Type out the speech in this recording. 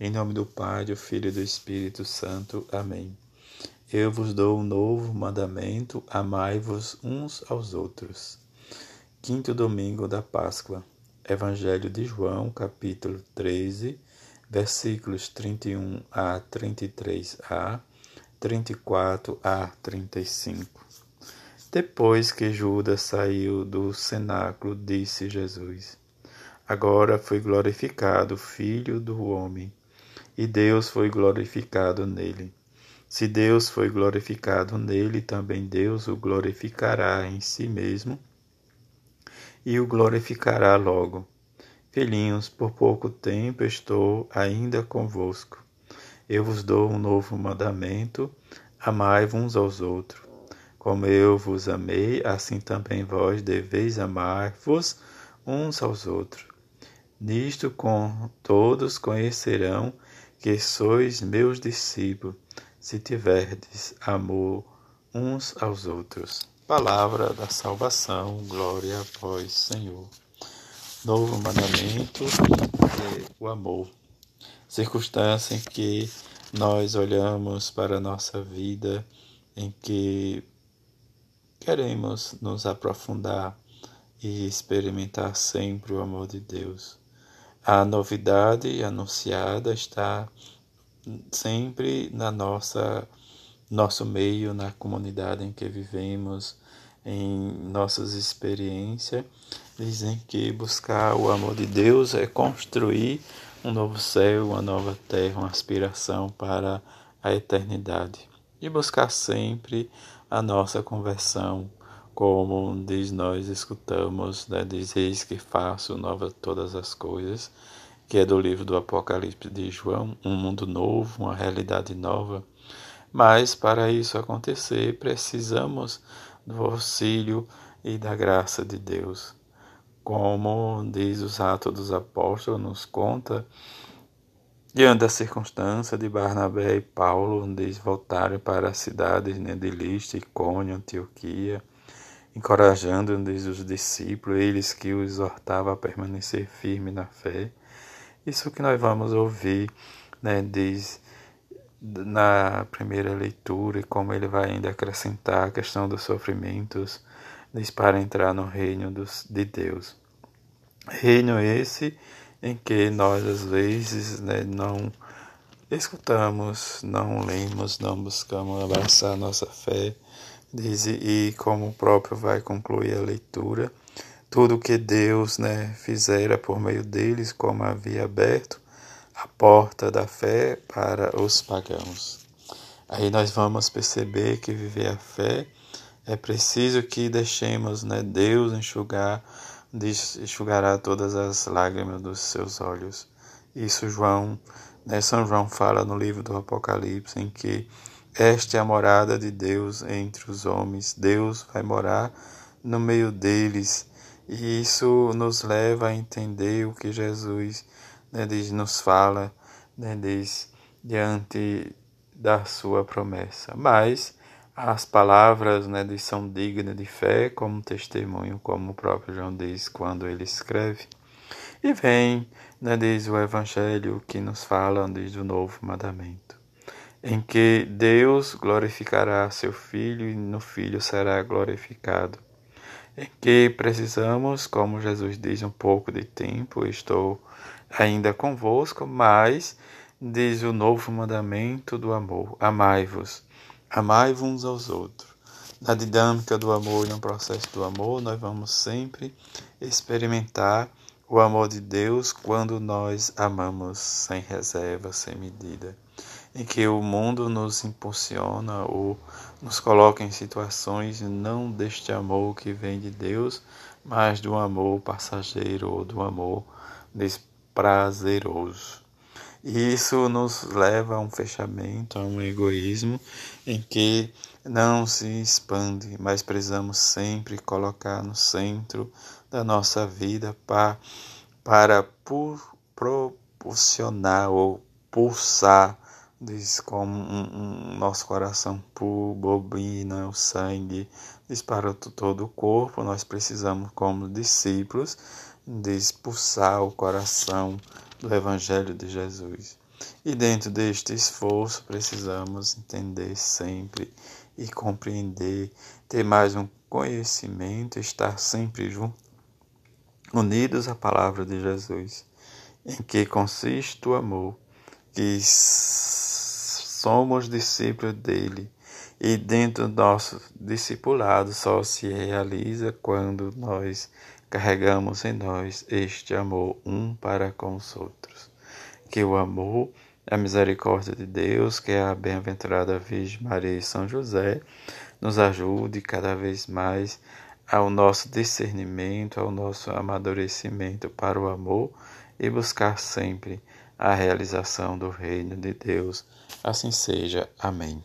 Em nome do Pai, do Filho e do Espírito Santo. Amém. Eu vos dou um novo mandamento: amai-vos uns aos outros. Quinto domingo da Páscoa. Evangelho de João, capítulo 13, versículos 31 a 33a, 34 a 35. Depois que Judas saiu do cenáculo, disse Jesus: Agora foi glorificado o Filho do Homem, e Deus foi glorificado nele. Se Deus foi glorificado nele, também Deus o glorificará em si mesmo e o glorificará logo. Filhinhos, por pouco tempo estou ainda convosco. Eu vos dou um novo mandamento: amai-vos uns aos outros. Como eu vos amei, assim também vós deveis amar-vos uns aos outros. Nisto com todos conhecerão que sois meus discípulos, se tiverdes amor uns aos outros. Palavra da salvação, glória a vós, Senhor. Novo mandamento é o amor. Circunstância em que nós olhamos para a nossa vida, em que queremos nos aprofundar e experimentar sempre o amor de Deus. A novidade anunciada está sempre na nossa nosso meio, na comunidade em que vivemos, em nossas experiências, dizem que buscar o amor de Deus é construir um novo céu, uma nova terra, uma aspiração para a eternidade. E buscar sempre a nossa conversão, como diz nós escutamos, né, diz eis que faço nova todas as coisas, que é do livro do Apocalipse de João, um mundo novo, uma realidade nova. Mas para isso acontecer, precisamos do auxílio e da graça de Deus. Como diz os Atos dos Apóstolos, nos conta Diante da circunstância de Barnabé e Paulo, onde eles voltaram para as cidades né, de Lista, Icônio, Antioquia, encorajando os discípulos, eles que os exortavam a permanecer firme na fé. Isso que nós vamos ouvir, né, diz na primeira leitura, e como ele vai ainda acrescentar a questão dos sofrimentos, diz para entrar no reino dos, de Deus. Reino esse em que nós às vezes né, não escutamos, não lemos, não buscamos abraçar nossa fé, diz, e como o próprio vai concluir a leitura, tudo que Deus né, fizera por meio deles, como havia aberto a porta da fé para os pagãos. Aí nós vamos perceber que viver a fé é preciso que deixemos né, Deus enxugar enxugará todas as lágrimas dos seus olhos. Isso João, né, São João fala no livro do Apocalipse em que esta é a morada de Deus entre os homens. Deus vai morar no meio deles. E isso nos leva a entender o que Jesus né, diz, nos fala né, diz, diante da sua promessa. Mas as palavras né, são dignas de fé, como testemunho, como o próprio João diz quando ele escreve. E vem, né, diz o Evangelho, que nos fala diz o novo mandamento, em que Deus glorificará seu Filho e no Filho será glorificado. Em que precisamos, como Jesus diz, um pouco de tempo, estou ainda convosco, mas diz o novo mandamento do amor: amai-vos Amai-vos uns aos outros. Na dinâmica do amor e no processo do amor, nós vamos sempre experimentar o amor de Deus quando nós amamos sem reserva, sem medida. Em que o mundo nos impulsiona ou nos coloca em situações não deste amor que vem de Deus, mas do amor passageiro ou do amor desprazeroso. E isso nos leva a um fechamento, a um egoísmo em que não se expande, mas precisamos sempre colocar no centro da nossa vida para, para proporcionar ou pulsar diz como um, um, nosso coração bobina o sangue dispara todo o corpo nós precisamos como discípulos de expulsar o coração do Evangelho de Jesus. E dentro deste esforço, precisamos entender sempre e compreender, ter mais um conhecimento, estar sempre juntos, unidos à palavra de Jesus, em que consiste o amor, que somos discípulos dele e dentro do nosso discipulado só se realiza quando nós carregamos em nós este amor um para com os outros. Que o amor, a misericórdia de Deus, que é a bem-aventurada Virgem Maria e São José, nos ajude cada vez mais ao nosso discernimento, ao nosso amadurecimento para o amor e buscar sempre a realização do reino de Deus. Assim seja. Amém.